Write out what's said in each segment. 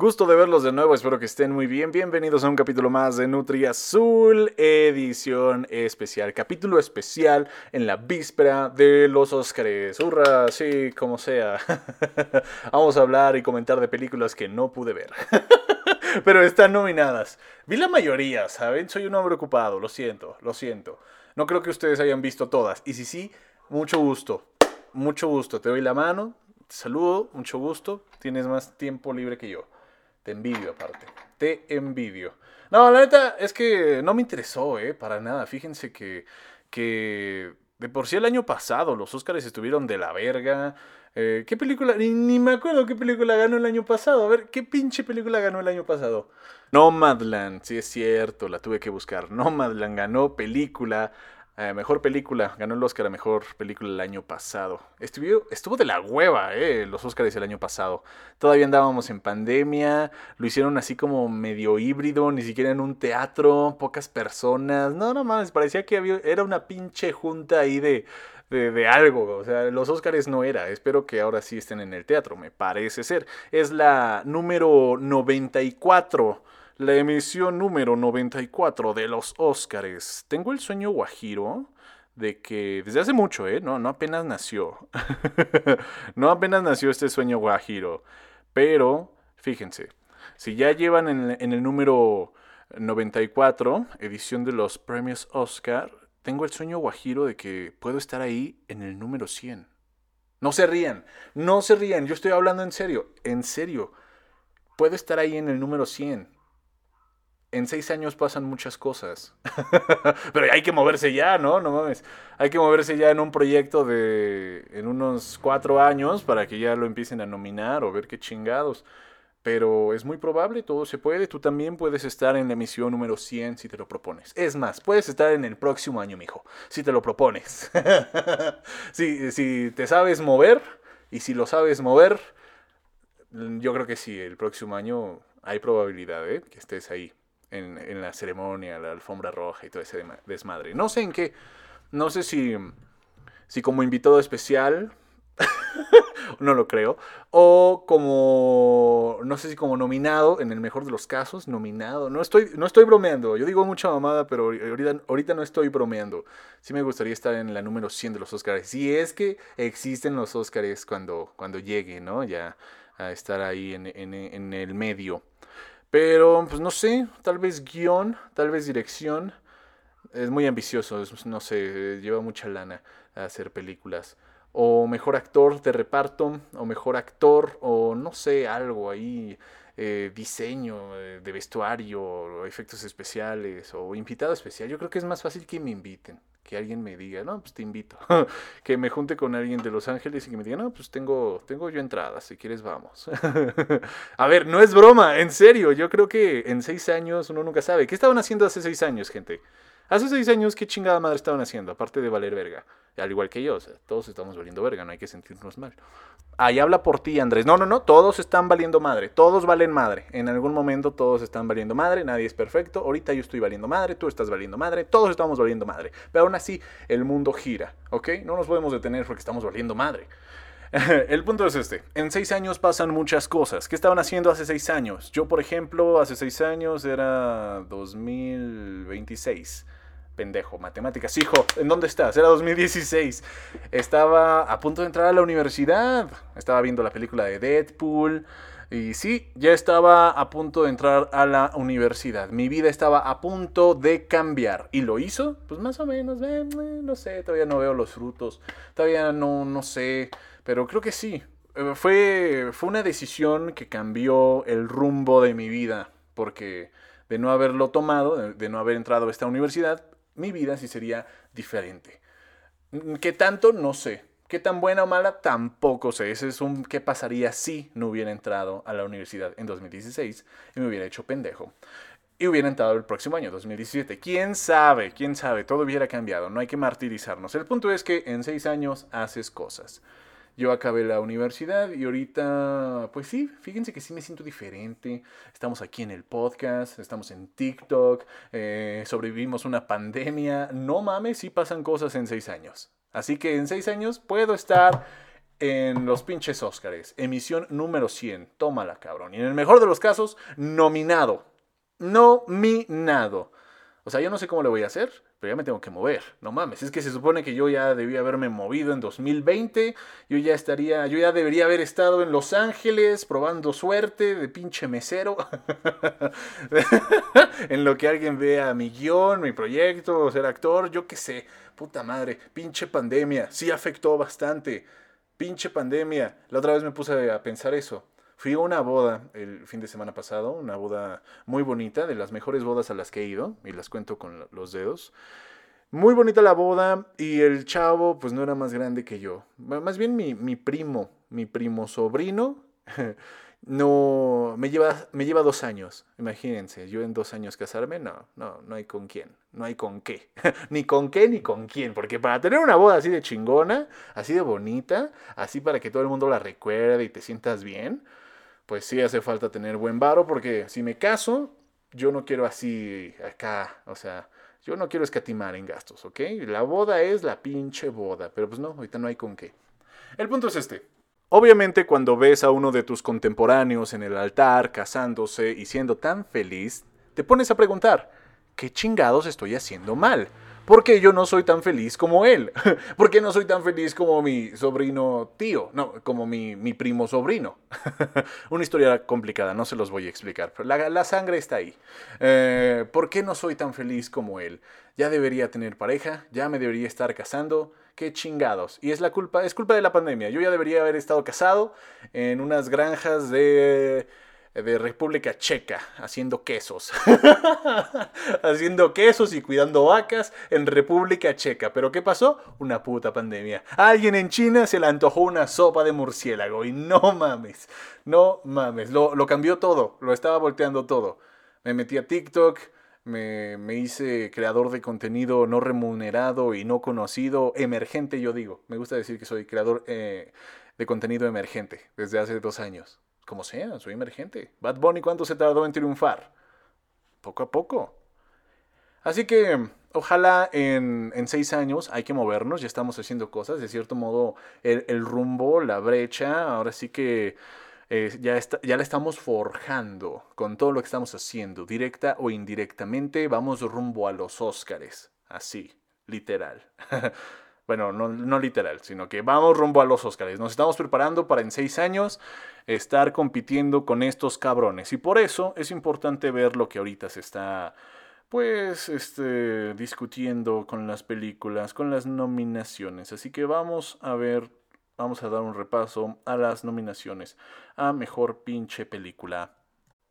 Gusto de verlos de nuevo, espero que estén muy bien. Bienvenidos a un capítulo más de Nutri Azul, edición especial, capítulo especial en la víspera de los Oscars. ¡Hurra! Sí, como sea. Vamos a hablar y comentar de películas que no pude ver. Pero están nominadas. Vi la mayoría, ¿saben? Soy un hombre ocupado, lo siento, lo siento. No creo que ustedes hayan visto todas. Y si sí, mucho gusto. Mucho gusto. Te doy la mano, te saludo, mucho gusto. Tienes más tiempo libre que yo. Te envidio aparte. Te envidio. No, la neta es que no me interesó, ¿eh? Para nada. Fíjense que, que de por sí el año pasado los Oscars estuvieron de la verga. Eh, ¿Qué película? Ni, ni, me acuerdo qué película ganó el año pasado. A ver, ¿qué pinche película ganó el año pasado? Nomadland, sí es cierto, la tuve que buscar. Nomadland ganó película eh, mejor película, ganó el Oscar a mejor película el año pasado. Estuvo, estuvo de la hueva, eh, los Oscars el año pasado. Todavía andábamos en pandemia, lo hicieron así como medio híbrido, ni siquiera en un teatro, pocas personas. No, no mames, parecía que había, era una pinche junta ahí de, de, de, algo. O sea, los Oscars no era. Espero que ahora sí estén en el teatro, me parece ser. Es la número 94 la emisión número 94 de los Óscares. Tengo el sueño guajiro de que desde hace mucho, ¿eh? No, apenas nació. no apenas nació este sueño guajiro. Pero, fíjense, si ya llevan en, en, el número 94, edición de los premios Oscar, tengo el sueño guajiro de que puedo estar ahí en el número 100. No se rían, no se rían, yo estoy hablando en serio, en serio. Puedo estar ahí en el número 100 en seis años pasan muchas cosas. Pero hay que moverse ya, ¿no? No mames. Hay que moverse ya en un proyecto de. en unos cuatro años para que ya lo empiecen a nominar o ver qué chingados. Pero es muy probable, todo se puede. Tú también puedes estar en la emisión número 100 si te lo propones. Es más, puedes estar en el próximo año, mijo, si te lo propones. si, si te sabes mover y si lo sabes mover, yo creo que sí, el próximo año hay probabilidad ¿eh? que estés ahí en, en, la ceremonia, la alfombra roja y todo ese desmadre. No sé en qué, no sé si, si como invitado especial, no lo creo, o como, no sé si como nominado, en el mejor de los casos, nominado. No estoy, no estoy bromeando, yo digo mucha mamada, pero ahorita, ahorita no estoy bromeando. Sí me gustaría estar en la número 100 de los Oscars. Si es que existen los Oscars cuando, cuando llegue, ¿no? Ya a estar ahí en, en, en el medio. Pero, pues no sé, tal vez guion, tal vez dirección. Es muy ambicioso, es, no sé, lleva mucha lana a hacer películas. O mejor actor de reparto, o mejor actor, o no sé, algo ahí, eh, diseño eh, de vestuario, efectos especiales, o invitado especial. Yo creo que es más fácil que me inviten que alguien me diga, no, pues te invito, que me junte con alguien de Los Ángeles y que me diga, no, pues tengo, tengo yo entradas, si quieres vamos. a ver, no es broma, en serio, yo creo que en seis años uno nunca sabe. ¿Qué estaban haciendo hace seis años, gente? Hace seis años, ¿qué chingada madre estaban haciendo? Aparte de valer verga. Al igual que yo, todos estamos valiendo verga, no hay que sentirnos mal. Ahí habla por ti, Andrés. No, no, no, todos están valiendo madre. Todos valen madre. En algún momento todos están valiendo madre. Nadie es perfecto. Ahorita yo estoy valiendo madre. Tú estás valiendo madre. Todos estamos valiendo madre. Pero aún así, el mundo gira. ¿Ok? No nos podemos detener porque estamos valiendo madre. El punto es este. En seis años pasan muchas cosas. ¿Qué estaban haciendo hace seis años? Yo, por ejemplo, hace seis años era 2026 pendejo, matemáticas. Hijo, ¿en dónde estás? Era 2016. Estaba a punto de entrar a la universidad. Estaba viendo la película de Deadpool. Y sí, ya estaba a punto de entrar a la universidad. Mi vida estaba a punto de cambiar. ¿Y lo hizo? Pues más o menos, eh, no sé, todavía no veo los frutos. Todavía no, no sé. Pero creo que sí. Eh, fue, fue una decisión que cambió el rumbo de mi vida. Porque de no haberlo tomado, de no haber entrado a esta universidad, mi vida sí sería diferente. Mm, ¿Qué tanto? No sé. ¿Qué tan buena o mala? Tampoco sé. Ese es un qué pasaría si no hubiera entrado a la universidad en 2016 y me hubiera hecho pendejo. Y hubiera entrado el próximo año, 2017. ¿Quién sabe? ¿Quién sabe? Todo hubiera cambiado. No hay que martirizarnos. El punto es que en seis años haces cosas. Yo acabé la universidad y ahorita, pues sí, fíjense que sí me siento diferente. Estamos aquí en el podcast, estamos en TikTok, eh, sobrevivimos una pandemia. No mames, sí pasan cosas en seis años. Así que en seis años puedo estar en los pinches Óscares. Emisión número 100. Tómala, cabrón. Y en el mejor de los casos, nominado. Nominado. O sea, yo no sé cómo le voy a hacer, pero ya me tengo que mover. No mames, es que se supone que yo ya debía haberme movido en 2020. Yo ya estaría, yo ya debería haber estado en Los Ángeles probando suerte de pinche mesero. en lo que alguien vea mi guion, mi proyecto, ser actor, yo qué sé. Puta madre, pinche pandemia, sí afectó bastante. Pinche pandemia. La otra vez me puse a pensar eso. Fui a una boda el fin de semana pasado, una boda muy bonita, de las mejores bodas a las que he ido, y las cuento con los dedos. Muy bonita la boda y el chavo pues no era más grande que yo. Más bien mi, mi primo, mi primo sobrino, no me lleva, me lleva dos años. Imagínense, yo en dos años casarme, no, no, no hay con quién, no hay con qué, ni con qué ni con quién, porque para tener una boda así de chingona, así de bonita, así para que todo el mundo la recuerde y te sientas bien, pues sí hace falta tener buen varo, porque si me caso, yo no quiero así acá, o sea, yo no quiero escatimar en gastos, ¿ok? La boda es la pinche boda, pero pues no, ahorita no hay con qué. El punto es este. Obviamente cuando ves a uno de tus contemporáneos en el altar casándose y siendo tan feliz, te pones a preguntar, ¿qué chingados estoy haciendo mal? ¿Por qué yo no soy tan feliz como él? ¿Por qué no soy tan feliz como mi sobrino tío? No, como mi, primo sobrino. Una historia complicada, no se los voy a explicar, pero la, sangre está ahí. Eh, ¿Por qué no soy tan feliz como él? Ya debería tener pareja, ya me debería estar casando, qué chingados. Y es la culpa, es culpa de la pandemia. Yo ya debería haber estado casado en unas granjas de de República Checa haciendo quesos. haciendo quesos y cuidando vacas en República Checa. Pero ¿qué pasó? Una puta pandemia. alguien en China se le antojó una sopa de murciélago y no mames, no mames. Lo, lo cambió todo, lo estaba volteando todo. Me metí a TikTok, me, hice creador de contenido no remunerado y no conocido, emergente yo digo. Me gusta decir que soy creador eh, de contenido emergente desde hace dos años. Como sea, soy emergente. Bad Bunny, ¿cuánto se tardó en triunfar? Poco a poco. Así que ojalá en, seis años hay que movernos, ya estamos haciendo cosas, de cierto modo el, el rumbo, la brecha, ahora sí que eh, ya, está, ya la estamos forjando con todo lo que estamos haciendo, directa o indirectamente, vamos rumbo a los Óscares, así, literal. bueno, no, literal, sino que vamos rumbo a los Óscares. Nos estamos preparando para en seis años estar compitiendo con estos cabrones. Y por eso es importante ver lo que ahorita se está, pues, este, discutiendo con las películas, con las nominaciones. Así que vamos a ver vamos a dar un repaso a las nominaciones a Mejor Pinche Película.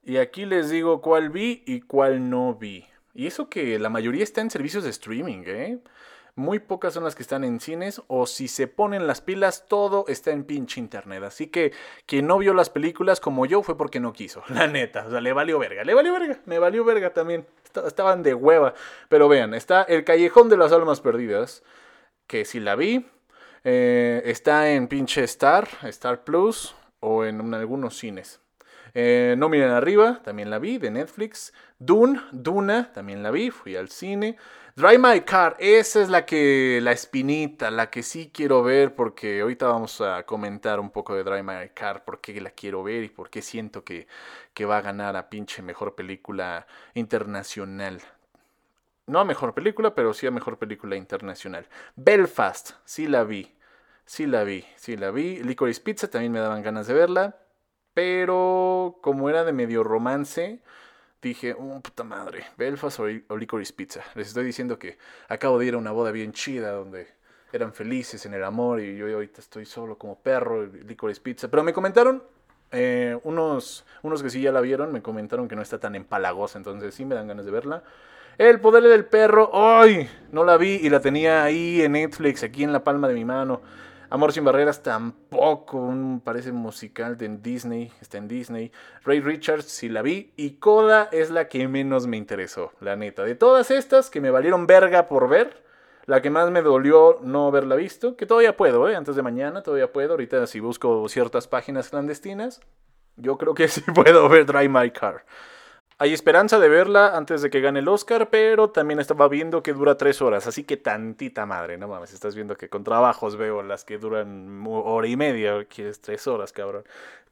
Y aquí les digo cuál vi y cuál no vi. Y eso que la mayoría está en servicios de streaming, ¿eh? Muy pocas son las que están en cines o si se ponen las pilas, todo está en pinche internet. Así que quien no vio las películas como yo fue porque no quiso, la neta. O sea, le valió verga, le valió verga, me valió verga también. Estaban de hueva. Pero vean, está El Callejón de las Almas Perdidas, que si la vi, eh, está en pinche Star, Star Plus o en, algunos cines. Eh, no miren arriba, también la vi, de Netflix. Dune, Duna, también la vi, fui al cine. Drive My Car, esa es la que, la espinita, la que sí quiero ver, porque ahorita vamos a comentar un poco de Drive My Car, por qué la quiero ver y por qué siento que, que va a ganar a pinche mejor película internacional no a mejor película, pero sí a mejor película internacional. Belfast, sí la vi. Sí la vi, sí la vi. Licorice Pizza también me daban ganas de verla. Pero como era de medio romance, dije, oh, puta madre, Belfast o, Licorice Pizza. Les estoy diciendo que acabo de ir a una boda bien chida donde eran felices en el amor y yo ahorita estoy solo como perro, Licorice Pizza. Pero me comentaron eh, unos, unos que sí ya la vieron, me comentaron que no está tan empalagosa, entonces sí me dan ganas de verla. El poder del perro, ¡ay! No la vi y la tenía ahí en Netflix, aquí en la palma de mi mano. Amor sin barreras tampoco, parece musical de Disney, está en Disney. Ray Richards sí la vi y Coda es la que menos me interesó, la neta. De todas estas que me valieron verga por ver, la que más me dolió no haberla visto, que todavía puedo, ¿eh? antes de mañana todavía puedo. Ahorita si busco ciertas páginas clandestinas, yo creo que sí puedo ver Drive My Car. Hay esperanza de verla antes de que gane el Oscar, pero también estaba viendo que dura tres horas, así que tantita madre, no mames, estás viendo que con trabajos veo las que duran hora y media, quieres tres horas, cabrón.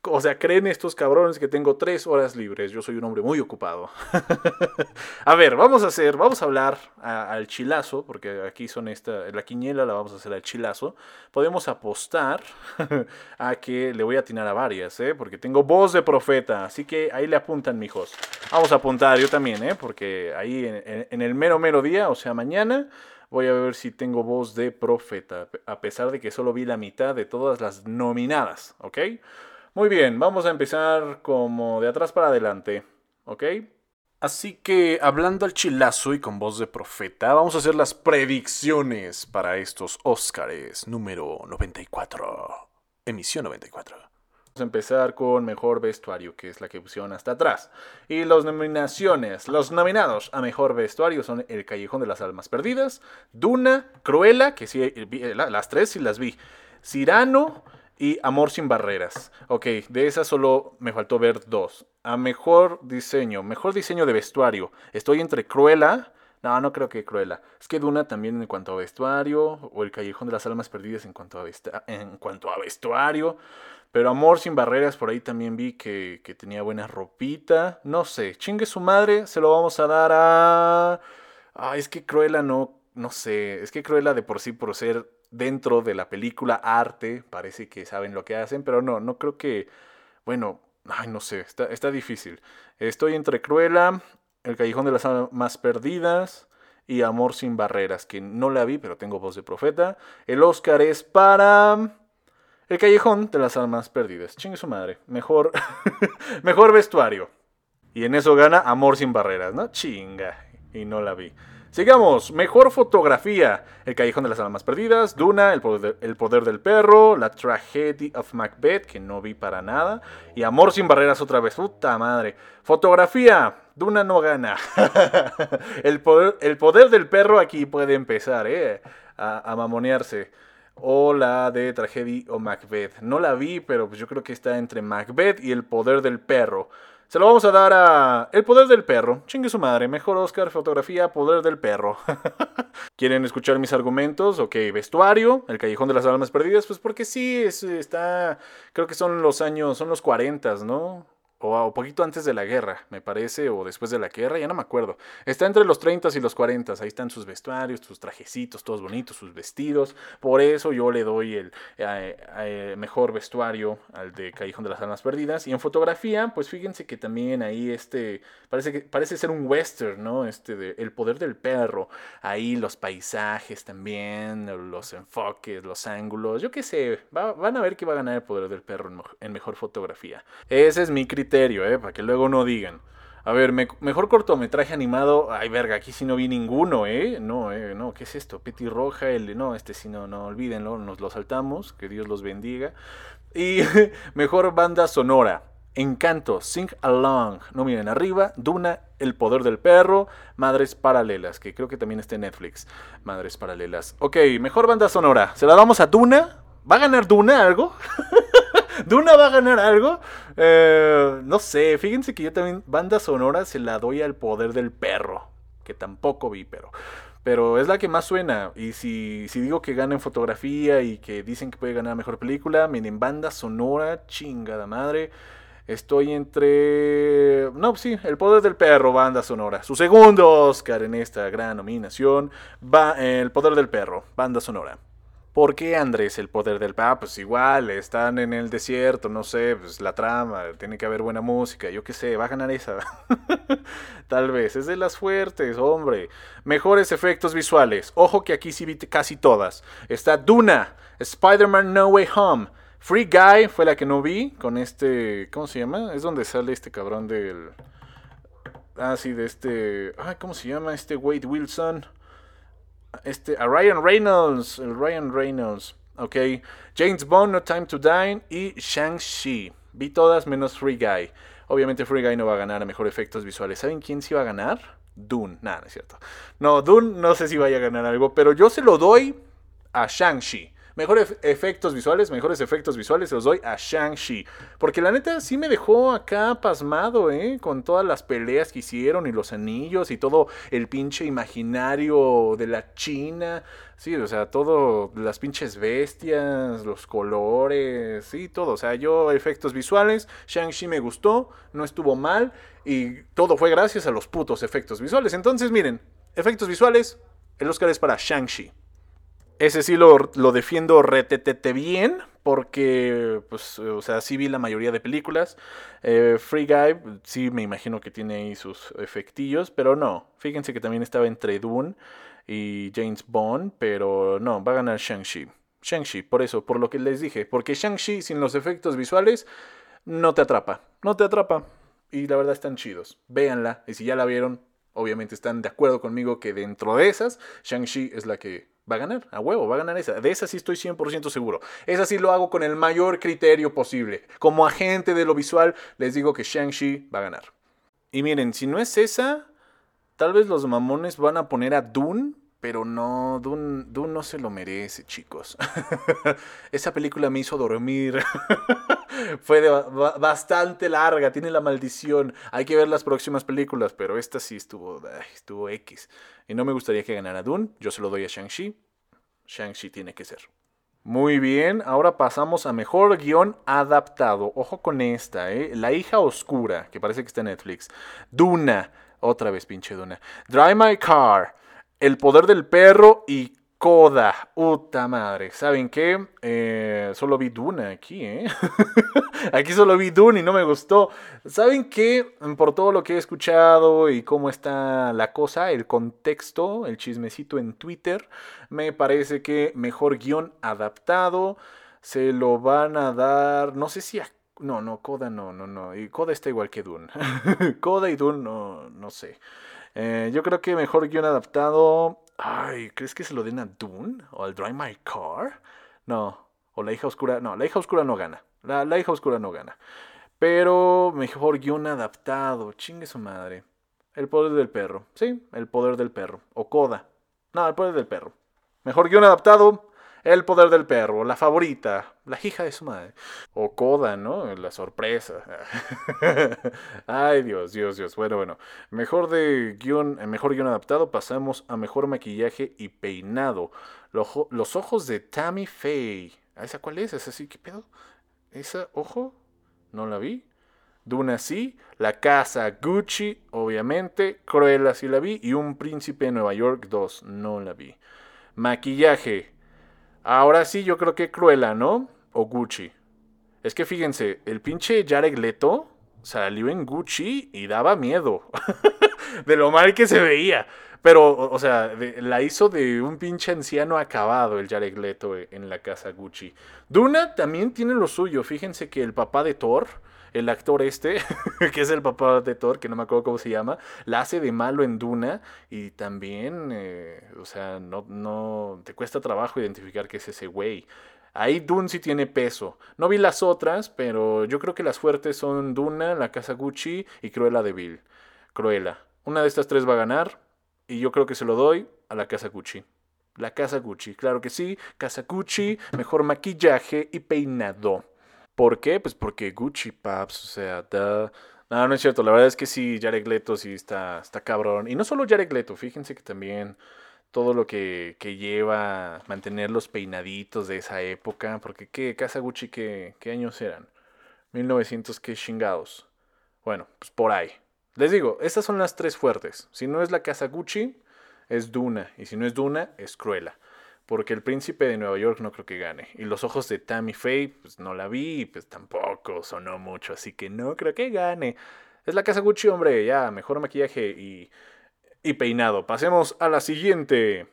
O sea, creen estos cabrones que tengo tres horas libres. Yo soy un hombre muy ocupado. a ver, vamos a hacer, vamos a hablar al chilazo, porque aquí son esta, la quiniela la vamos a hacer al chilazo. Podemos apostar a que le voy a atinar a varias, ¿eh? Porque tengo voz de profeta, así que ahí le apuntan, mijos. Vamos a apuntar yo también, ¿eh? Porque ahí en, en el mero mero día, o sea, mañana voy a ver si tengo voz de profeta, a pesar de que solo vi la mitad de todas las nominadas, ¿ok? Muy bien, vamos a empezar como de atrás para adelante, ¿ok? Así que hablando al chilazo y con voz de profeta, vamos a hacer las predicciones para estos Óscares número 94, emisión 94. Vamos a empezar con mejor vestuario, que es la que pusieron hasta atrás. Y las nominaciones, los nominados a mejor vestuario son El Callejón de las Almas Perdidas, Duna, Cruella, que sí, las tres sí las vi, Cirano, y Amor sin barreras. Ok, de esas solo me faltó ver dos. A mejor diseño, mejor diseño de vestuario. Estoy entre Cruella. No, no creo que Cruella. Es que Duna también en cuanto a vestuario. O El Callejón de las Almas Perdidas en cuanto a, en cuanto a vestuario. Pero Amor sin barreras, por ahí también vi que, que tenía buena ropita. No sé, chingue su madre, se lo vamos a dar a... Ah, es que Cruella no, no sé. Es que Cruella de por sí, por ser dentro de la película arte, parece que saben lo que hacen, pero no, no creo que, bueno, ay, no sé, está, está difícil. Estoy entre Cruella, El Callejón de las Almas Perdidas y Amor sin Barreras, que no la vi, pero tengo voz de profeta. El Oscar es para... El Callejón de las Almas Perdidas. Chingue su madre. Mejor, mejor vestuario. Y en eso gana Amor sin Barreras, ¿no? Chinga. Y no la vi. Sigamos, mejor fotografía. El Callejón de las Almas Perdidas, Duna, el poder, del Perro, La Tragedy of Macbeth, que no vi para nada, y Amor sin Barreras otra vez. Puta madre. Fotografía, Duna no gana. el, poder, el poder del perro aquí puede empezar, ¿eh? A, mamonearse. O la de Tragedy of Macbeth. No la vi, pero pues yo creo que está entre Macbeth y el poder del perro. Se lo vamos a dar a El Poder del Perro. Chingue su madre. Mejor Oscar, fotografía, Poder del Perro. ¿Quieren escuchar mis argumentos? Ok, vestuario, El Callejón de las Almas Perdidas. Pues porque sí, está... Creo que son los años, son los 40, ¿no? O poquito antes de la guerra, me parece, o después de la guerra, ya no me acuerdo. Está entre los 30 y los 40, ahí están sus vestuarios, sus trajecitos, todos bonitos, sus vestidos. Por eso yo le doy el mejor vestuario al de Callejón de las Almas Perdidas. Y en fotografía, pues fíjense que también ahí este, parece, parece ser un western, ¿no? Este El Poder del Perro. Ahí los paisajes también, los enfoques, los ángulos, yo qué sé, van a ver que va a ganar El Poder del Perro en mejor fotografía. Ese es mi criterio ¿eh? Para que luego no digan. A ver, mejor cortometraje animado. Ay, verga, aquí sí no vi ninguno, ¿eh? No, ¿eh? No, ¿qué es esto? Peti Roja, el. No, este sí no, no, olvídenlo, nos lo saltamos. Que Dios los bendiga. Y mejor banda sonora. Encanto, Sing Along, no miren arriba, Duna, El Poder del Perro, Madres Paralelas, que creo que también está en Netflix. Madres Paralelas. Ok, mejor banda sonora. ¿Se la damos a Duna? ¿Va a ganar Duna algo? ¿Duna va a ganar algo? Eh, no sé, fíjense que yo también, banda sonora, se la doy al poder del perro, que tampoco vi, pero... Pero es la que más suena. Y si, digo que gana en fotografía y que dicen que puede ganar mejor película, miren, banda sonora, chingada madre. Estoy entre. No, sí, El Poder del Perro, banda sonora. Su segundo Oscar en esta gran nominación va El Poder del Perro, banda sonora. ¿Por qué Andrés el poder del ah, Pues igual, están en el desierto, no sé, pues la trama, tiene que haber buena música, yo qué sé, va a ganar esa. Tal vez, es de las fuertes, hombre. Mejores efectos visuales. Ojo que aquí sí vi casi todas. Está Duna, Spider-Man No Way Home. Free Guy fue la que no vi con este, ¿cómo se llama? Es donde sale este cabrón del... Ah, sí, de este... Ay, ¿cómo se llama? Este Wade Wilson. Este, a Ryan Reynolds, el Ryan Reynolds, ok. James Bond, No Time to Dine y Shang-Chi. Vi todas menos Free Guy. Obviamente Free Guy no va a ganar a mejor efectos visuales. ¿Saben quién sí va a ganar? Dune. Nada, no es cierto. No, Dune no sé si vaya a ganar algo, pero yo se lo doy a Shang-Chi. Mejores efectos visuales, mejores efectos visuales se los doy a Shang-Chi. Porque la neta sí me dejó acá pasmado, ¿eh? Con todas las peleas que hicieron y los anillos y todo el pinche imaginario de la China. Sí, o sea, todo, las pinches bestias, los colores, sí, todo. O sea, yo efectos visuales, Shang-Chi me gustó, no estuvo mal y todo fue gracias a los putos efectos visuales. Entonces, miren, efectos visuales, el Oscar es para Shang-Chi. Ese sí lo, lo defiendo retetete bien, porque, pues, o sea, sí vi la mayoría de películas. Eh, Free Guy, sí me imagino que tiene ahí sus efectillos, pero no. Fíjense que también estaba entre Dune y James Bond, pero no, va a ganar Shang-Chi. Shang-Chi, por eso, por lo que les dije, porque Shang-Chi sin los efectos visuales no te atrapa, no te atrapa. Y la verdad están chidos. Véanla, y si ya la vieron, obviamente están de acuerdo conmigo que dentro de esas, Shang-Chi es la que va a ganar, a huevo, va a ganar esa. De esa sí estoy 100% seguro. Esa sí lo hago con el mayor criterio posible. Como agente de lo visual, les digo que Shang-Chi va a ganar. Y miren, si no es esa, Tal vez los mamones van a poner a Dune, pero no, Dune, Dune no se lo merece, chicos. Esa película me hizo dormir. Fue bastante larga, tiene la maldición. Hay que ver las próximas películas, pero esta sí estuvo, estuvo X. Y no me gustaría que ganara Dune, yo se lo doy a Shang-Chi. Shang-Chi tiene que ser. Muy bien, ahora pasamos a mejor guion adaptado. Ojo con esta, ¿eh? La hija oscura, que parece que está en Netflix. Duna. Otra vez, pinche Duna. Drive My Car. El poder del perro y Coda. Puta madre. ¿Saben qué? Eh, solo vi Duna aquí, ¿eh? aquí solo vi Duna y no me gustó. ¿Saben qué? Por todo lo que he escuchado y cómo está la cosa, el contexto, el chismecito en Twitter, me parece que mejor guion adaptado se lo van a dar, no sé si a no, no, Coda no, no, no. Y Coda está igual que Dune. Coda y Dune no, no sé. Eh, yo creo que mejor guion adaptado. Ay, ¿crees que se lo den a Dune? ¿O al Drive My Car? No. O La hija oscura. No, La hija oscura no gana. La, la hija oscura no gana. Pero mejor guion adaptado. Chingue su madre. El poder del perro. Sí, el poder del perro. O Coda. No, el poder del perro. Mejor guion adaptado. El poder del perro, la favorita, la hija de su madre. O Coda, ¿no? La sorpresa. Ay, Dios, Dios, Dios. Bueno, bueno. Mejor de guion, eh, mejor guion adaptado, pasamos a mejor maquillaje y peinado. Los, ojos de Tammy Faye. ¿Esa cuál es? ¿Esa sí? ¿Qué pedo? ¿Esa ojo? No la vi. Duna sí, La Casa Gucci, obviamente, Cruella sí la vi y Un Príncipe de Nueva York 2, no la vi. Maquillaje, Ahora sí, yo creo que Cruella, ¿no? O Gucci. Es que fíjense, el pinche Jared Leto salió en Gucci y daba miedo. de lo mal que se veía. Pero, o sea, la hizo de un pinche anciano acabado el Jared Leto en la casa Gucci. Duna también tiene lo suyo. Fíjense que el papá de Thor el actor este, que es el papá de Thor, que no me acuerdo cómo se llama, la hace de malo en Duna y también, eh, o sea, no, no, te cuesta trabajo identificar que es ese güey. Ahí Dune sí tiene peso. No vi las otras, pero yo creo que las fuertes son Duna, La Casa Gucci y Cruella de Vil. Cruella. Una de estas tres va a ganar y yo creo que se lo doy a La Casa Gucci. La Casa Gucci, claro que sí. Casa Gucci, mejor maquillaje y peinado. ¿Por qué? Pues porque Gucci, paps, o sea, No, no es cierto, la verdad es que sí, Jared Leto sí está, está cabrón. Y no solo Jared Leto, fíjense que también todo lo que, que lleva mantener los peinaditos de esa época, porque ¿qué? Casa Gucci, ¿qué, qué años eran? 1900, qué chingados. Bueno, pues por ahí. Les digo, estas son las tres fuertes. Si no es la Casa Gucci, es Duna. Y si no es Duna, es Cruella porque el príncipe de Nueva York no creo que gane. Y los ojos de Tammy Faye, pues no la vi, pues tampoco sonó mucho, así que no creo que gane. Es la casa Gucci, hombre, ya, mejor maquillaje y, y peinado. Pasemos a la siguiente.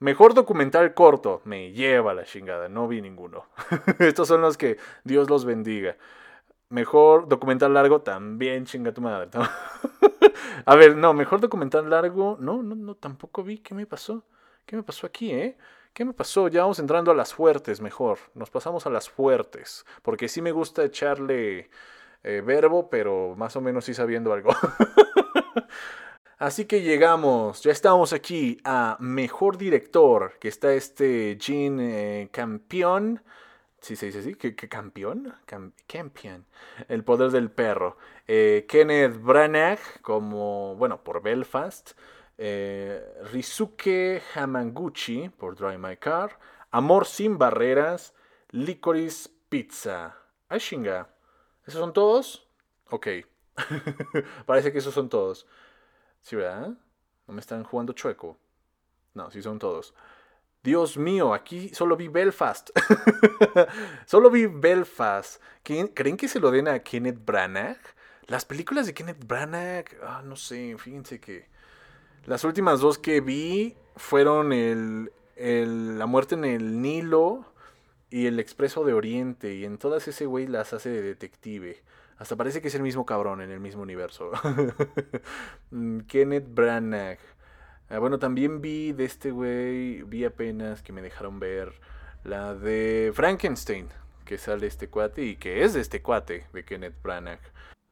Mejor documental corto. Me lleva la chingada, no vi ninguno. Estos son los que Dios los bendiga. Mejor documental largo, también chinga tu madre. a ver, no, mejor documental largo, no, no, no, tampoco vi. ¿Qué me pasó? ¿Qué me pasó aquí, eh? ¿Qué me pasó? Ya vamos entrando a las fuertes mejor. Nos pasamos a las fuertes. Porque sí me gusta echarle eh, verbo, pero más o menos sí sabiendo algo. Así que llegamos, ya estamos aquí a Mejor Director, que está este Jean eh, Campion. Sí se dice así, ¿qué, campeón? campion. El poder del perro. Eh, Kenneth Branagh, como, bueno, por Belfast. Eh, Rizuke Hamaguchi, por Drive My Car. Amor sin barreras. Licorice Pizza. Ay, chinga. ¿Esos son todos? Ok. Parece que esos son todos. Sí, ¿verdad? No me están jugando chueco. No, sí son todos. Dios mío, aquí solo vi Belfast. solo vi Belfast. ¿Creen que se lo den a Kenneth Branagh? Las películas de Kenneth Branagh, ah, no sé, fíjense que las últimas dos que vi fueron el, La muerte en el Nilo y El Expreso de Oriente. Y en todas ese güey las hace de detective. Hasta parece que es el mismo cabrón en el mismo universo. Mm, Kenneth Branagh. Ah, bueno, también vi de este güey, vi apenas que me dejaron ver la de Frankenstein, que sale este cuate y que es de este cuate, de Kenneth Branagh.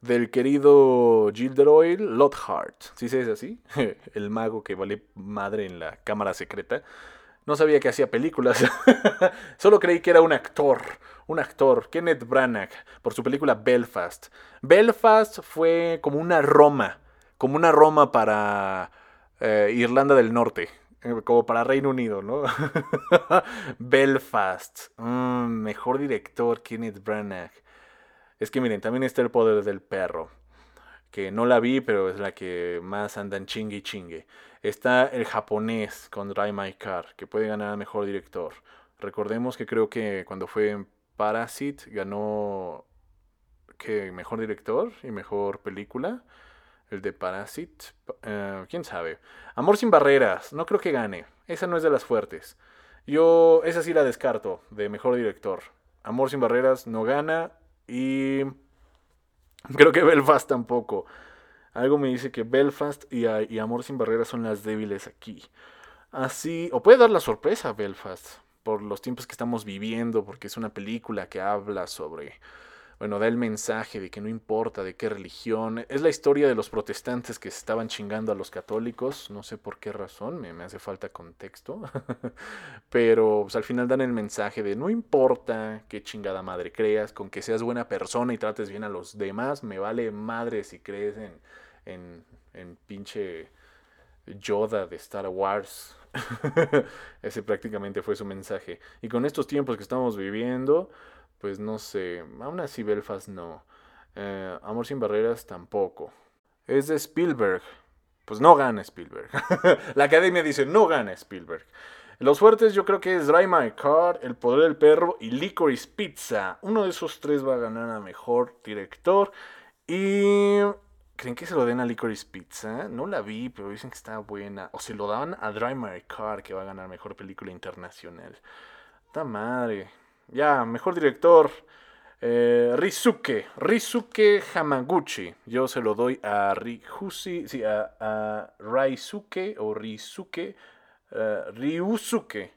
Del querido Gilderoy Lockhart. ¿Sí se es así? el mago que vale madre en la cámara secreta. No sabía que hacía películas. Solo creí que era un actor. Un actor, Kenneth Branagh, por su película Belfast. Belfast fue como una Roma. Como una Roma para eh, Irlanda del Norte. Eh, como para Reino Unido, ¿no? Belfast. Mm, mejor director, Kenneth Branagh. Es que miren, también está El Poder del Perro. Que no la vi, pero es la que más andan chingue y chingue. Está el japonés con Drive My Car, que puede ganar mejor director. Recordemos que creo que cuando fue en Parasite ganó que mejor director y mejor película. El de Parasite, eh, quién sabe. Amor sin barreras, no creo que gane. Esa no es de las fuertes. Yo esa sí la descarto de mejor director. Amor sin barreras no gana y creo que Belfast tampoco. Algo me dice que Belfast y, Amor sin Barreras son las débiles aquí. Así, o puede dar la sorpresa Belfast por los tiempos que estamos viviendo, porque es una película que habla sobre bueno, da el mensaje de que no importa de qué religión. Es la historia de los protestantes que estaban chingando a los católicos. No sé por qué razón, me, hace falta contexto. Pero pues, al final dan el mensaje de no importa qué chingada madre creas, con que seas buena persona y trates bien a los demás, me vale madre si crees en, en, en pinche Yoda de Star Wars. Ese prácticamente fue su mensaje. Y con estos tiempos que estamos viviendo pues no sé, aún así Belfast no. Eh, Amor sin barreras tampoco. Es de Spielberg. Pues no gana Spielberg. la academia dice no gana Spielberg. Los fuertes yo creo que es Drive My Car, El Poder del Perro y Licorice Pizza. Uno de esos tres va a ganar a Mejor Director. Y... ¿Creen que se lo den a Licorice Pizza? No la vi, pero dicen que está buena. O se lo daban a Drive My Car, que va a ganar Mejor Película Internacional. ¡Ta madre! Ya, mejor director. Eh, Rizuke, Hamaguchi. Yo se lo doy a Rihusi, sí, a, o Rizuke, uh, Ryusuke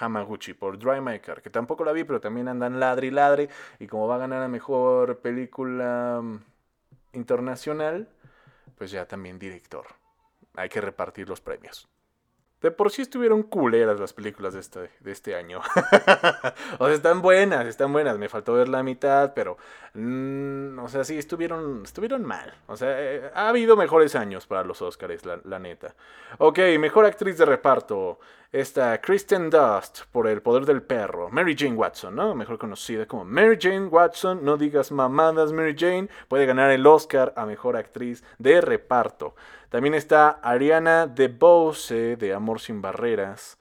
Hamaguchi por Dry Maker, que tampoco la vi, pero también andan ladre y ladre. Y como va a ganar la mejor película mm, internacional, pues ya también director. Hay que repartir los premios. De por sí estuvieron culeras las películas de este, de este año. o sea, están buenas, están buenas. Me faltó ver la mitad, pero. Mm, o sea, sí, estuvieron, estuvieron mal. O sea, eh, ha habido mejores años para los Oscars, la, la, neta. Ok, mejor actriz de reparto. Esta Kristen Dust por El Poder del Perro. Mary Jane Watson, ¿no? Mejor conocida como Mary Jane Watson. No digas mamadas, Mary Jane. Puede ganar el Oscar a mejor actriz de reparto. También está Ariana DeBose de Amor sin Barreras.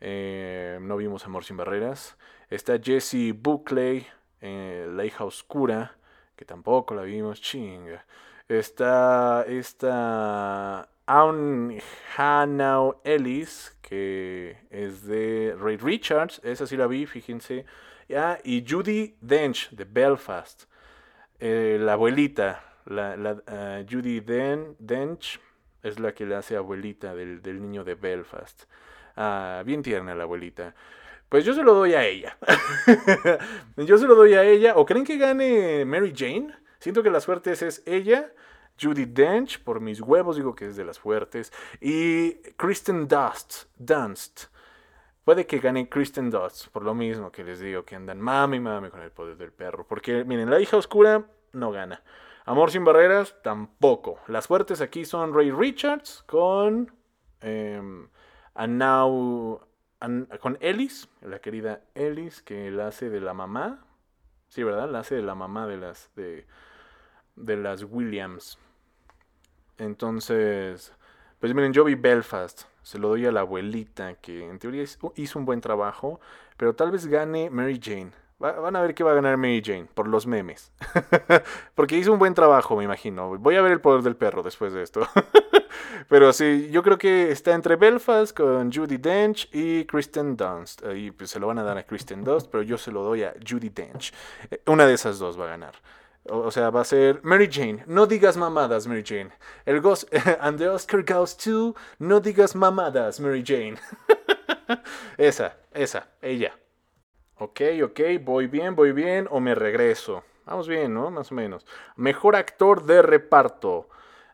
Eh, no vimos Amor sin Barreras. Está Jessie Buckley, eh, La hija oscura, que tampoco la vimos, chinga. Está esta Aun Hannah Ellis, que es de Ray Richards, esa sí la vi, fíjense. y Judy Dench de Belfast, eh, la abuelita, la, la Judy Dench es la que le hace abuelita del, niño de Belfast. Ah, bien tierna la abuelita. Pues yo se lo doy a ella. yo se lo doy a ella. ¿O creen que gane Mary Jane? Siento que la suerte es ella, Judy Dench, por mis huevos digo que es de las fuertes. Y Kristen Dust, Dunst. Puede que gane Kristen Dust, por lo mismo que les digo, que andan mami mami con el poder del perro. Porque, miren, la hija oscura no gana. Amor sin barreras, tampoco. Las fuertes aquí son Ray Richards con. Eh, con Ellis, la querida Ellis, que la hace de la mamá. Sí, ¿verdad? La hace de la mamá de las. de, de las Williams. Entonces. Pues miren, yo vi Belfast. Se lo doy a la abuelita, que en teoría hizo un buen trabajo. Pero tal vez gane Mary Jane van a ver qué va a ganar Mary Jane por los memes. Porque hizo un buen trabajo, me imagino. Voy a ver el poder del perro después de esto. Pero sí, yo creo que está entre Belfast con Judy Dench y Kristen Dunst. Y pues se lo van a dar a Kristen Dunst, pero yo se lo doy a Judy Dench. Eh, una de esas dos va a ganar. O sea, va a ser Mary Jane. No digas mamadas, Mary Jane. El Ghost and the Oscar goes to No digas mamadas, Mary Jane. esa, esa, ella. Ok, ok, voy bien, voy bien o me regreso. Vamos bien, ¿no? Más o menos. Mejor actor de reparto.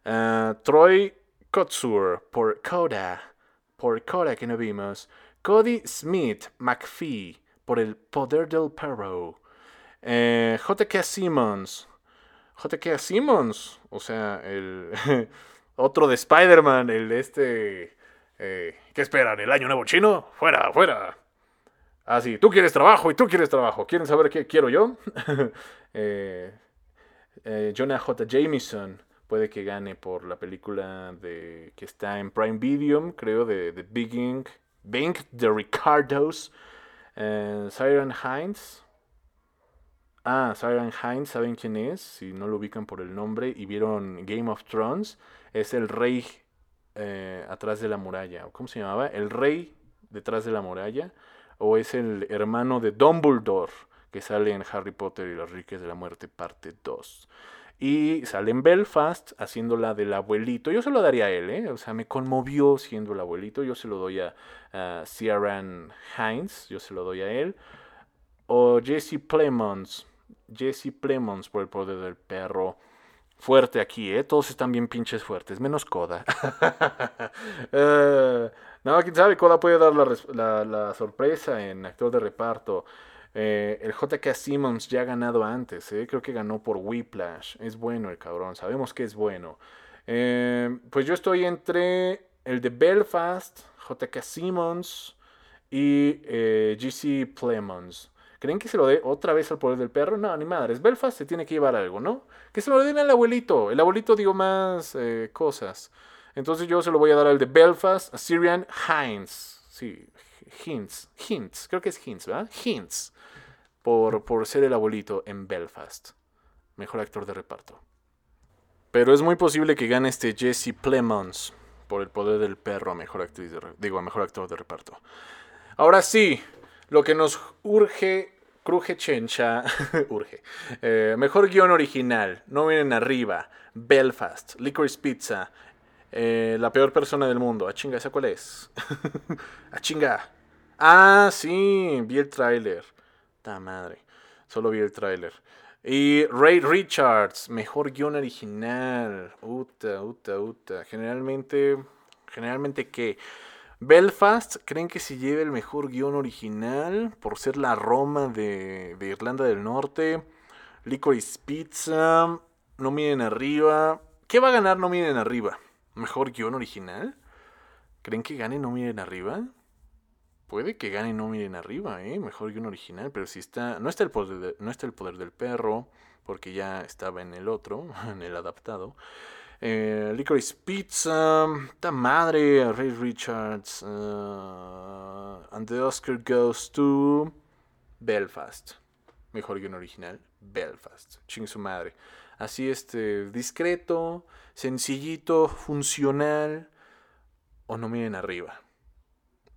Ah, Troy Kotsur por Coda. Por Coda que no vimos. Cody Smith McPhee por El Poder del Perro. Eh, J.K. Simmons. J.K. Simmons. O sea, el otro de Spider-Man. El este... Eh, ¿Qué esperan? ¿El año nuevo chino? Fuera, fuera. Ah, sí, tú quieres trabajo y tú quieres trabajo. ¿Quieren saber qué quiero yo? Eh, eh, Jonah J. Jameson puede que gane por la película de que está en Prime Video, creo, de, The Big Bing, The Ricardos. Eh, Siren Hines. Ah, Siren Hines, ¿saben quién es? Si no lo ubican por el nombre y vieron Game of Thrones, es el rey atrás de la muralla. ¿Cómo se llamaba? El rey detrás de la muralla o es el hermano de Dumbledore que sale en Harry Potter y los Riques de la Muerte parte 2. Y sale en Belfast haciendo la del abuelito. Yo se lo daría a él, ¿eh? O sea, me conmovió siendo el abuelito. Yo se lo doy a, a Ciaran Hines, yo se lo doy a él. O Jesse Plemons. Jesse Plemons por el poder del perro. Fuerte aquí, ¿eh? Todos están bien pinches fuertes, menos Coda. uh, no, quién sabe, Coda puede dar la, sorpresa en actor de reparto. Eh, el JK Simmons ya ha ganado antes, ¿eh? creo que ganó por Whiplash. Es bueno el cabrón, sabemos que es bueno. Pues yo estoy entre el de Belfast, JK Simmons y GC Plemons. ¿Creen que se lo dé otra vez al poder del perro? No, ni madres. Belfast se tiene que llevar algo, ¿no? Que se lo den al abuelito. El abuelito digo más cosas. Entonces yo se lo voy a dar al de Belfast, Syrian Hines. Sí, Hints, Hints, creo que es Hints, ¿verdad? Hints, por, por ser el abuelito en Belfast. Mejor actor de reparto. Pero es muy posible que gane este Jesse Plemons por el poder del perro a mejor actriz digo, a mejor actor de reparto. Ahora sí, lo que nos urge, cruje chencha, urge. Eh, mejor guion original, no vienen arriba, Belfast, Licorice Pizza, eh, la peor persona del mundo. ¿A chinga, ¿esa cuál es? ¿A chinga? Ah, sí, vi el tráiler. Ta madre. Solo vi el tráiler. Y Ray Richards, mejor guion original. Uta, uta, uta. Generalmente, generalmente ¿qué? Belfast, ¿creen que se lleve el mejor guion original por ser la Roma de, de Irlanda del Norte? Licorice Pizza, no miren arriba. ¿Qué va a ganar no miren arriba? ¿Mejor guion original? ¿Creen que gane No Miren Arriba? Puede que gane No Miren Arriba, ¿eh? Mejor guion original, pero si está... No está el poder, no está el poder del perro, porque ya estaba en el otro, en el adaptado. Eh, Licorice Pizza, ¡ta madre! Ray Richards. Uh, and the Oscar goes to Belfast. Mejor guion original, Belfast. Ching su madre. Así, este, discreto, sencillito, funcional. O no miren arriba.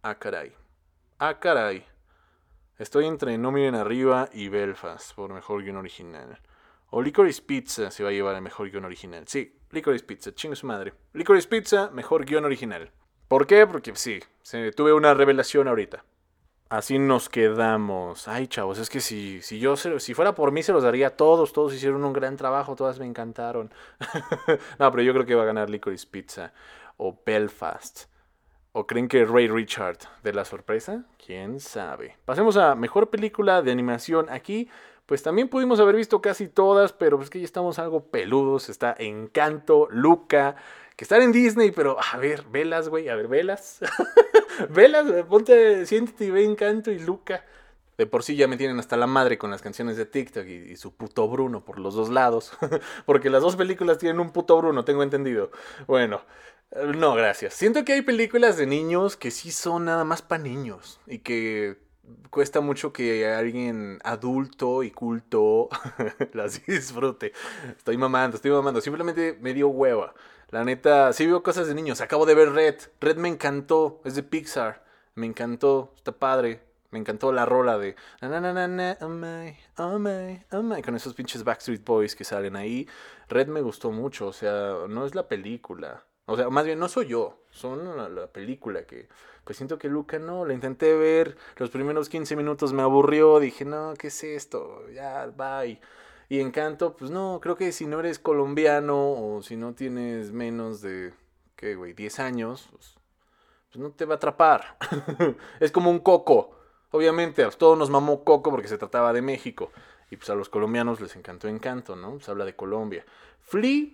Ah, caray. Ah, caray. Estoy entre No miren arriba y Belfast por mejor guion original. O Licorice Pizza se va a llevar el mejor guion original. Sí, Licorice Pizza, chingo su madre. Licorice Pizza, mejor guion original. ¿Por qué? Porque sí, tuve una revelación ahorita. Así nos quedamos. Ay, chavos, es que si, si yo si fuera por mí se los daría a todos. Todos hicieron un gran trabajo, todas me encantaron. no, pero yo creo que va a ganar Licorice Pizza o Belfast. ¿O creen que Ray Richard de la sorpresa? ¿Quién sabe? Pasemos a mejor película de animación. Aquí, pues también pudimos haber visto casi todas, pero es que ya estamos algo peludos. Está Encanto, Luca, que están en Disney, pero a ver, velas, güey, a ver, velas. velas, ponte, siéntete y ve Encanto y Luca. De por sí ya me tienen hasta la madre con las canciones de TikTok y, y su puto Bruno por los dos lados. Porque las dos películas tienen un puto Bruno, tengo entendido. Bueno, no, gracias. Siento que hay películas de niños que sí son nada más para niños y que cuesta mucho que alguien adulto y culto las disfrute. Estoy mamando, estoy mamando. Simplemente me dio hueva. La neta, sí veo cosas de niños. Acabo de ver Red. Red me encantó. Es de Pixar. Me encantó. Está padre. Me encantó la rola de con esos pinches Backstreet Boys que salen ahí. Red me gustó mucho, o sea, no es la película. O sea, más bien no soy yo, son la, película que pues siento que Luca no, la intenté ver, los primeros 15 minutos me aburrió, dije, "No, ¿qué es esto? Ya, bye." Y Encanto, pues no, creo que si no eres colombiano o si no tienes menos de qué, güey, 10 años, pues, pues no te va a atrapar. es como un coco. Obviamente, a todos nos mamó Coco porque se trataba de México. Y pues a los colombianos les encantó Encanto, ¿no? Se habla de Colombia. Flea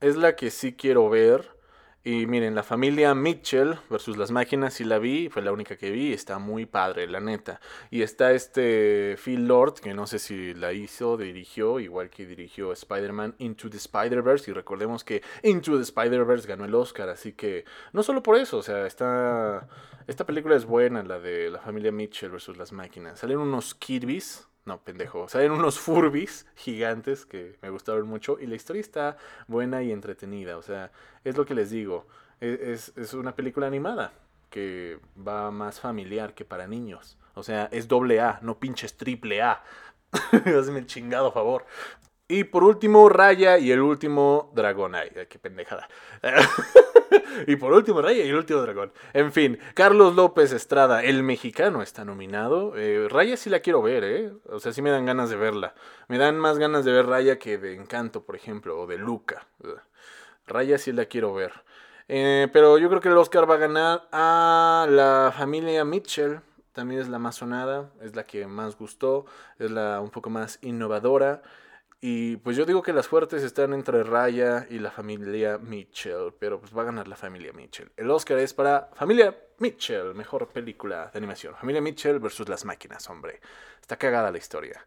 es la que sí quiero ver. Y miren, la familia Mitchell versus las máquinas, sí la vi, fue la única que vi, está muy padre, la neta. Y está este Phil Lord, que no sé si la hizo, dirigió, igual que dirigió Spider-Man Into the Spider-Verse. Y recordemos que Into the Spider-Verse ganó el Oscar, así que no solo por eso, o sea, está, esta película es buena, la de la familia Mitchell versus las máquinas. Salen unos Kirby's no, pendejo. Salen unos Furbis gigantes que me gustaron mucho. Y la historia está buena y entretenida. O sea, es lo que les digo. E, es, es una película animada que va más familiar que para niños. O sea, es doble A, no pinches triple A. Hazme el chingado favor. Y por último, Raya y el último dragón. Ay, qué pendejada. y por último, Raya y el último dragón. En fin, Carlos López Estrada, el mexicano, está nominado. Eh, Raya sí la quiero ver, ¿eh? O sea, sí me dan ganas de verla. Me dan más ganas de ver Raya que de Encanto, por ejemplo, o de Luca. Raya sí la quiero ver. Eh, pero yo creo que el Oscar va a ganar a la familia Mitchell. También es la más sonada, es la que más gustó, es la un poco más innovadora. Y pues yo digo que las fuertes están entre Raya y la familia Mitchell, pero pues va a ganar la familia Mitchell. El Oscar es para Familia Mitchell, mejor película de animación. Familia Mitchell versus las máquinas, hombre. Está cagada la historia.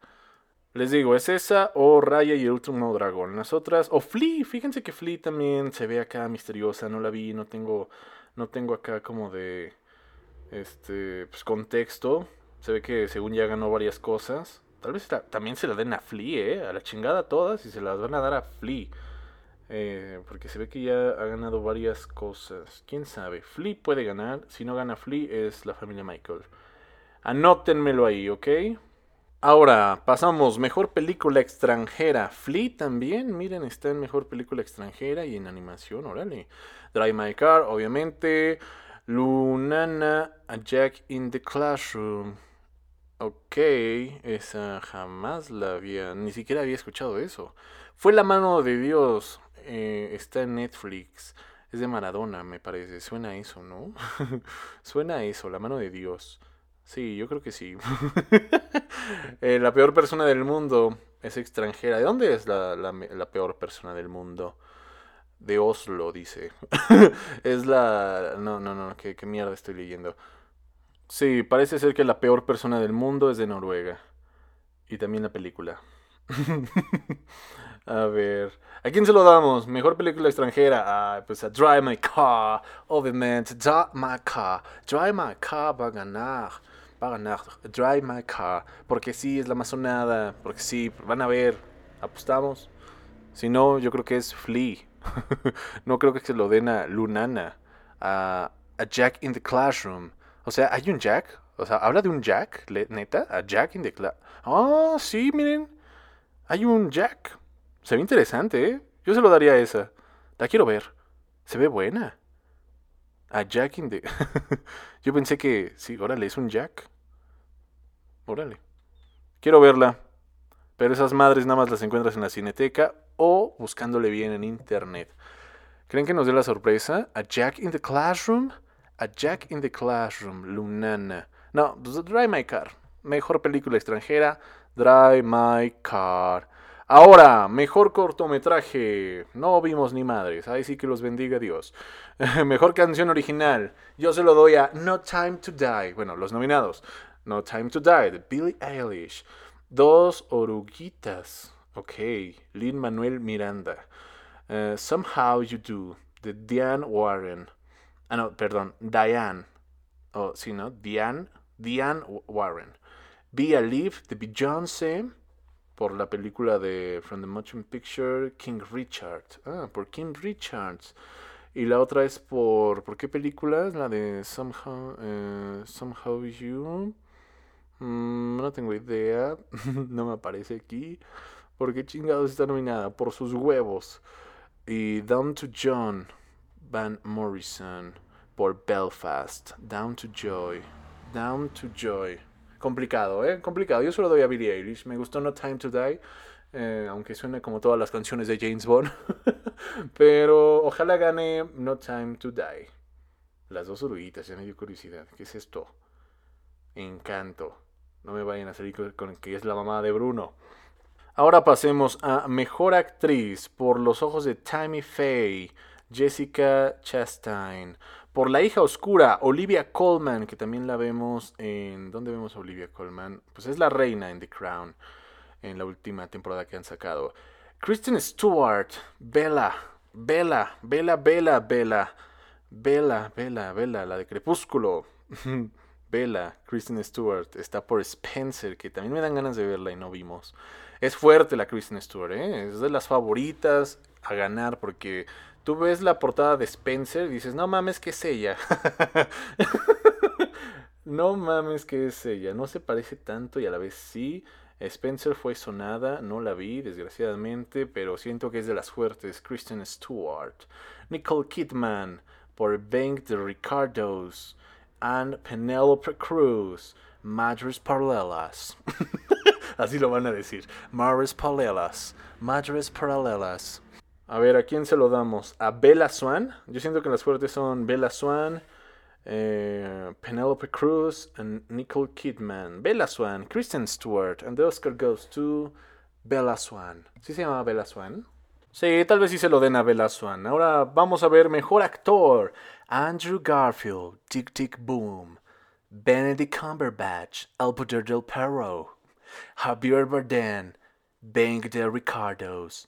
Les digo, es esa o Raya y el último dragón. Las otras, o Flea, fíjense que Flea también se ve acá misteriosa, no la vi, no tengo, no tengo acá como de, este, pues contexto. Se ve que según ya ganó varias cosas. Tal vez también se la den a Flea, ¿eh? A la chingada todas y se las van a dar a Flea. Eh, porque se ve que ya ha ganado varias cosas. ¿Quién sabe? Flea puede ganar. Si no gana Flea es la familia Michael. Anótenmelo ahí, ¿ok? Ahora, pasamos. Mejor película extranjera. Flea también, miren, está en mejor película extranjera y en animación, órale. Drive My Car, obviamente. Lunana, A Jack in the Classroom. Ok, esa jamás la había, ni siquiera había escuchado eso. Fue La mano de Dios, eh, está en Netflix, es de Maradona, me parece. Suena a eso, ¿no? Suena eso, La mano de Dios. Sí, yo creo que sí. Eh, la peor persona del mundo es extranjera. ¿De dónde es la, la, peor persona del mundo? De Oslo, dice. es la... No, no, no, ¿qué, qué mierda estoy leyendo? Sí, parece ser que la peor persona del mundo es de Noruega. Y también la película. a ver. ¿A quién se lo damos? Mejor película extranjera. Ah, pues a Drive My Car. Obviamente. Drive My Car. Drive My Car va a ganar. Va a ganar. Drive My Car. Porque sí, es la más sonada. Porque sí, van a ver. ¿Apostamos? Si no, yo creo que es Flea. no creo que se lo den a Lunana. A, a Jack in the Classroom. O sea, ¿hay un Jack? O sea, ¿habla de un Jack? ¿Neta? ¿A Jack in the Class? Ah, sí, miren. Hay un Jack. Se ve interesante, ¿eh? Yo se lo daría a esa. La quiero ver. Se ve buena. A Jack in the... Yo pensé que... Sí, órale, es un Jack. órale. Quiero verla. Pero esas madres nada más las encuentras en la cineteca o buscándole bien en internet. ¿Creen que nos dé la sorpresa? ¿A Jack in the Classroom? A Jack in the Classroom, Lunana. No, Drive My Car. Mejor película extranjera, Drive My Car. Ahora, mejor cortometraje. No vimos ni madres. Ahí sí que los bendiga Dios. mejor canción original. Yo se lo doy a No Time to Die. Bueno, los nominados. No Time to Die de Billie Eilish. Dos oruguitas. Ok. Lin Manuel Miranda. Uh, Somehow You Do de Diane Warren. Ah, no, perdón. Diane. Oh, sí, ¿no? Diane. Diane Warren. Be Alive de Beyoncé por la película de From the Motion Picture King Richard. Ah, por King Richards. Y la otra es por. ¿Por qué película? La de Somehow, eh, Somehow You. Mm, no tengo idea. no me aparece aquí. ¿Por qué chingados está nominada? Por sus huevos. Y Down to John. Van Morrison. Por Belfast. Down to Joy. Down to Joy. Complicado, ¿eh? Complicado. Yo solo doy a Billie Eilish. Me gustó No Time to Die. Eh, aunque suene como todas las canciones de James Bond. Pero ojalá gane No Time to Die. Las dos oruguitas, ya me dio curiosidad. ¿Qué es esto? Encanto. No me vayan a salir con que es la mamá de Bruno. Ahora pasemos a Mejor Actriz por los ojos de Tammy Faye, Jessica Chastain. Por La hija oscura, Olivia Colman, que también la vemos en... ¿Dónde vemos a Olivia Colman? Pues es la reina en The Crown, en la última temporada que han sacado. Kristen Stewart, Bella, Bella, Bella, Bella, Bella, Bella, Bella, Bella, la de Crepúsculo. Bella, Kristen Stewart, está por Spencer, que también me dan ganas de verla y no vimos. Es fuerte la Kristen Stewart, ¿eh? es de las favoritas a ganar porque tú ves la portada de Spencer y dices, no mames que es ella. no mames que es ella, no se parece tanto y a la vez sí. Spencer fue sonada, no la vi desgraciadamente, pero siento que es de las fuertes. Kristen Stewart, Nicole Kidman por Bank de Ricardos and Penelope Cruz, Madres Paralelas. Así lo van a decir. Madres Paralelas. Madres Paralelas. A ver, ¿a quién se lo damos? ¿A Bella Swan? Yo siento que las fuertes son Bella Swan, eh, Penelope Cruz, and Nicole Kidman. Bella Swan, Kristen Stewart, and the Oscar goes to Bella Swan. ¿Sí se llama Bella Swan? Sí, tal vez sí se lo den a Bella Swan. Ahora vamos a ver mejor actor. Andrew Garfield, Tick Tick Boom. Benedict Cumberbatch, Poder del Perro. Javier Bardem, Bank de Ricardos.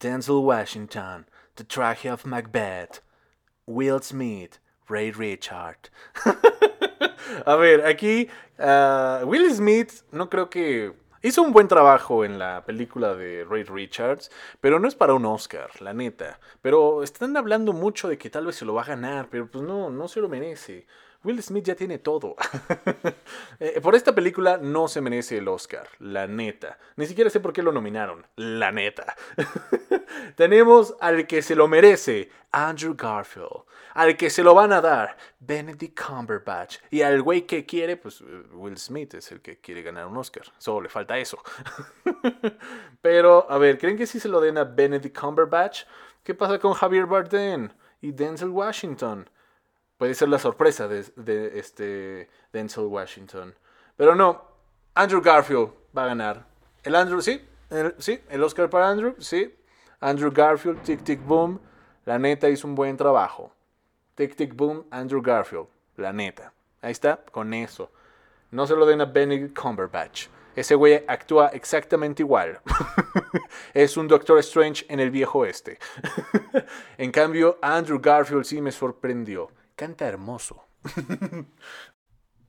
Denzel Washington, The Tragedy of Macbeth. Will Smith, Ray Richard. a ver, aquí uh, Will Smith no creo que Hizo un buen trabajo en la película de Ray Richards, pero no es para un Oscar, la neta. Pero están hablando mucho de que tal vez se lo va a ganar, pero pues no, no se lo merece. Will Smith ya tiene todo. Eh, por esta película no se merece el Oscar, la neta. Ni siquiera sé por qué lo nominaron, la neta. Tenemos al que se lo merece, Andrew Garfield. Al que se lo van a dar, Benedict Cumberbatch. Y al güey que quiere, pues Will Smith es el que quiere ganar un Oscar. Solo le falta eso. Pero, a ver, ¿creen que sí se lo den a Benedict Cumberbatch? ¿Qué pasa con Javier Bardem y Denzel Washington? Puede ser la sorpresa de, este Denzel Washington. Pero no, Andrew Garfield va a ganar. El Andrew, sí, el, sí, el Oscar para Andrew, sí. Andrew Garfield, Tic Tic Boom, la neta hizo un buen trabajo. Tic Tic Boom, Andrew Garfield, la neta. Ahí está, con eso. No se lo den a Benedict Cumberbatch. Ese güey actúa exactamente igual. es un Doctor Strange en el viejo este. en cambio, Andrew Garfield sí me sorprendió canta hermoso.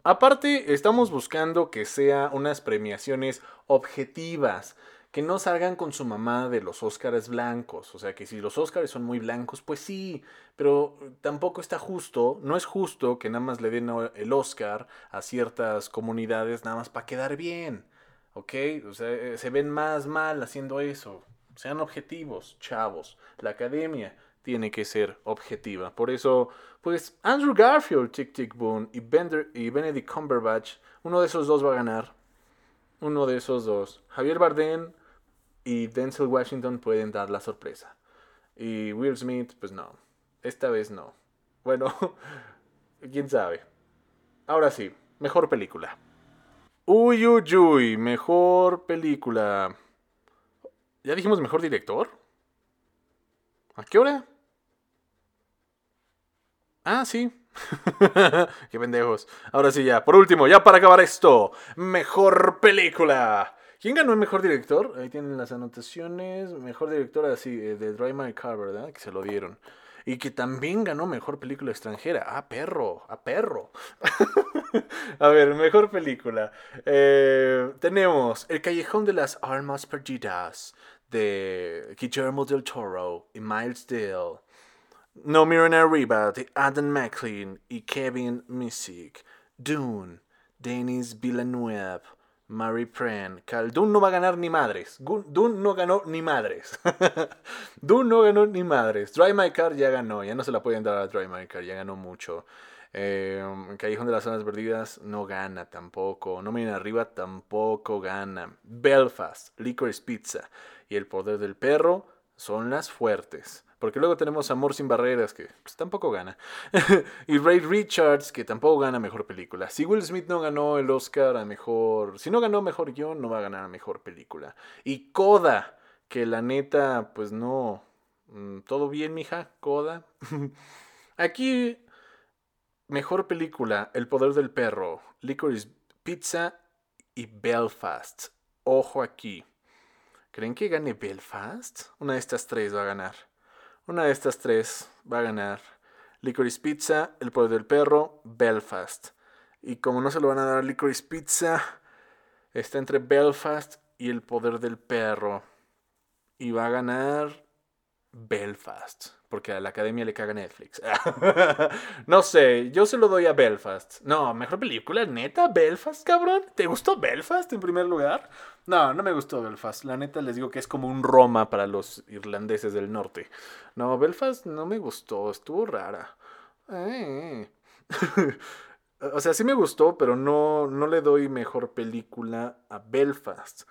Aparte, estamos buscando que sea unas premiaciones objetivas, que no salgan con su mamá de los Óscares blancos. O sea, que si los Óscares son muy blancos, pues sí, pero tampoco está justo, no es justo que nada más le den el Óscar a ciertas comunidades nada más para quedar bien. ¿Ok? O sea, eh, se ven más mal haciendo eso. Sean objetivos, chavos. La academia tiene que ser objetiva. Por eso, pues Andrew Garfield, Tick Tick Boom y, Bender, y Benedict Cumberbatch, uno de esos dos va a ganar. Uno de esos dos. Javier Bardem y Denzel Washington pueden dar la sorpresa. Y Will Smith, pues no. Esta vez no. Bueno, quién sabe. Ahora sí, mejor película. Uy, uy, uy, mejor película. ¿Ya dijimos mejor director? ¿A qué hora? Ah, sí. qué pendejos. Ahora sí, ya. Por último, ya para acabar esto. Mejor película. ¿Quién ganó el mejor director? Ahí tienen las anotaciones. Mejor director así, eh, de Drive My Car, ¿verdad? Que se lo dieron. Y que también ganó mejor película extranjera. Ah, perro, a perro. a ver, mejor película. Eh, tenemos El Callejón de las Armas Perdidas de Guillermo del Toro y Miles Dale. No Miren Arriba de Adam McLean y Kevin Misick. Dune, Denis Villeneuve. Mary Pren. Dune no va a ganar ni madres. Dune no ganó ni madres. Dune no ganó ni madres. Drive My Car ya ganó. Ya no se la pueden dar a Drive My Car. Ya ganó mucho. Eh, Callejón de las Zonas Perdidas no gana tampoco. No miren arriba tampoco gana. Belfast, Licorice Pizza y El Poder del Perro son las fuertes. Porque luego tenemos Amor sin Barreras, que pues, tampoco gana. y Ray Richards, que tampoco gana Mejor Película. Si Will Smith no ganó el Oscar a Mejor... Si no ganó Mejor Guión, no va a ganar a Mejor Película. Y Coda, que la neta, pues no... Mm, ¿Todo bien, mija? Coda. Aquí, Mejor Película, El Poder del Perro, Licorice Pizza y Belfast. Ojo aquí. ¿Creen que gane Belfast? Una de estas tres va a ganar. Una de estas tres va a ganar. Licorice Pizza, El Poder del Perro, Belfast. Y como no se lo van a dar a Licorice Pizza, está entre Belfast y El Poder del Perro. Y va a ganar Belfast. Porque a la academia le caga Netflix. no sé, yo se lo doy a Belfast. No, mejor película, neta, Belfast, cabrón. ¿Te gustó Belfast en primer lugar? No, no me gustó Belfast. La neta les digo que es como un Roma para los irlandeses del norte. No, Belfast no me gustó, estuvo rara. Eh. o sea, sí me gustó, pero no, no le doy mejor película a Belfast.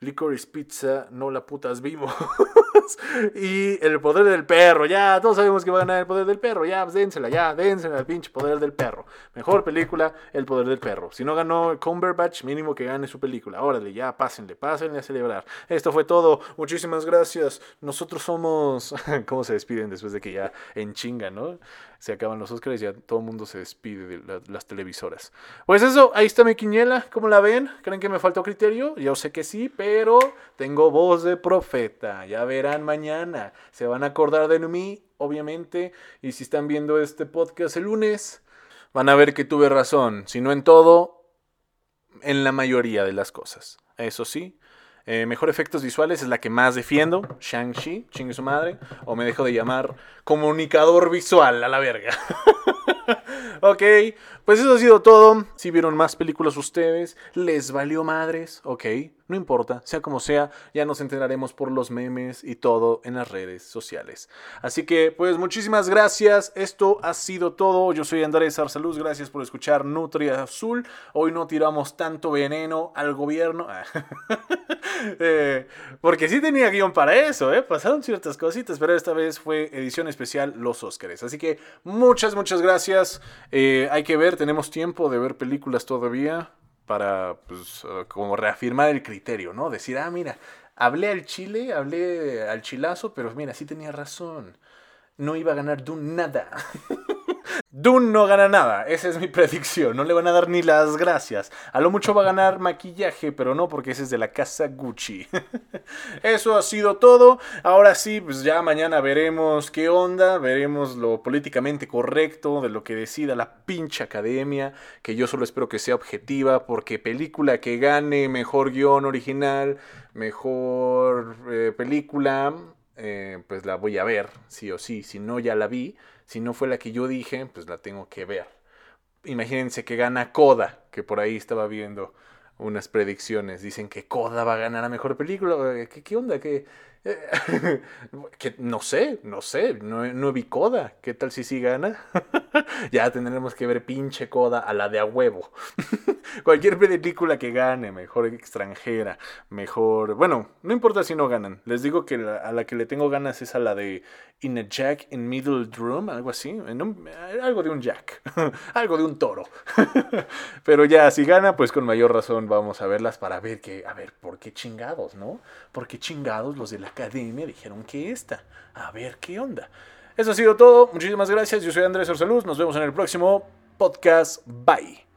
Licorice Pizza, no la putas vimos. y el poder del perro, ya, todos sabemos que va a ganar el poder del perro, ya, pues dénsela, ya, dénsela al pinche poder del perro. Mejor película, el poder del perro. Si no ganó Cumberbatch, mínimo que gane su película. Órale, ya, pásenle, pásenle a celebrar. Esto fue todo, muchísimas gracias. Nosotros somos... ¿Cómo se despiden después de que ya en chinga, no? Se acaban los Oscars y ya todo el mundo se despide de las televisoras. Pues eso, ahí está mi quiniela. ¿Cómo la ven? ¿Creen que me faltó criterio? Yo sé que sí, pero tengo voz de profeta. Ya verán mañana. Se van a acordar de mí, obviamente. Y si están viendo este podcast el lunes, van a ver que tuve razón. Si no en todo, en la mayoría de las cosas. Eso sí, eh, mejor efectos visuales es la que más defiendo. Shang-Chi, chingue su madre. O me dejo de llamar comunicador visual a la verga. ok, pues eso ha sido todo. Si vieron más películas ustedes, les valió madres, ok. No importa, sea como sea, ya nos enteraremos por los memes y todo en las redes sociales. Así que, pues muchísimas gracias. Esto ha sido todo. Yo soy Andrés Arsaluz. Gracias por escuchar Nutria Azul. Hoy no tiramos tanto veneno al gobierno. Eh, porque sí tenía guion para eso, ¿eh? Pasaron ciertas cositas, pero esta vez fue edición especial Los Óscares. Así que muchas, muchas gracias. Eh, hay que ver, tenemos tiempo de ver películas todavía para, pues, uh, como reafirmar el criterio, ¿no? Decir, ah, mira, hablé al chile, hablé al chilazo, pero mira, sí tenía razón. No iba a ganar Dune nada. Dune no gana nada, esa es mi predicción, no le van a dar ni las gracias. A lo mucho va a ganar maquillaje, pero no porque ese es de la casa Gucci. Eso ha sido todo. Ahora sí, pues ya mañana veremos qué onda, veremos lo políticamente correcto de lo que decida la pinche academia, que yo solo espero que sea objetiva, porque película que gane mejor guion original, mejor eh, película, eh, pues la voy a ver, sí o sí, si no ya la vi. Si no fue la que yo dije, pues la tengo que ver. Imagínense que gana Coda, que por ahí estaba viendo unas predicciones. Dicen que Coda va a ganar a mejor película. Eh, ¿Qué, qué onda? ¿Qué, que no sé, no sé, no, no vi Coda. ¿Qué tal si sí gana? ya tendremos que ver pinche coda a la de a huevo. Cualquier película que gane, mejor extranjera, mejor... Bueno, no importa si no ganan. Les digo que a la que le tengo ganas es a la de In a Jack in Middle Drum, algo así. algo de un Jack, algo de un toro. Pero ya, si gana, pues con mayor razón vamos a verlas para ver que, a ver, ¿por qué chingados, no? ¿Por qué chingados los de la academia dijeron que esta? A ver qué onda. Eso ha sido todo. Muchísimas gracias. Yo soy Andrés Orsaluz. Nos vemos en el próximo podcast. Bye.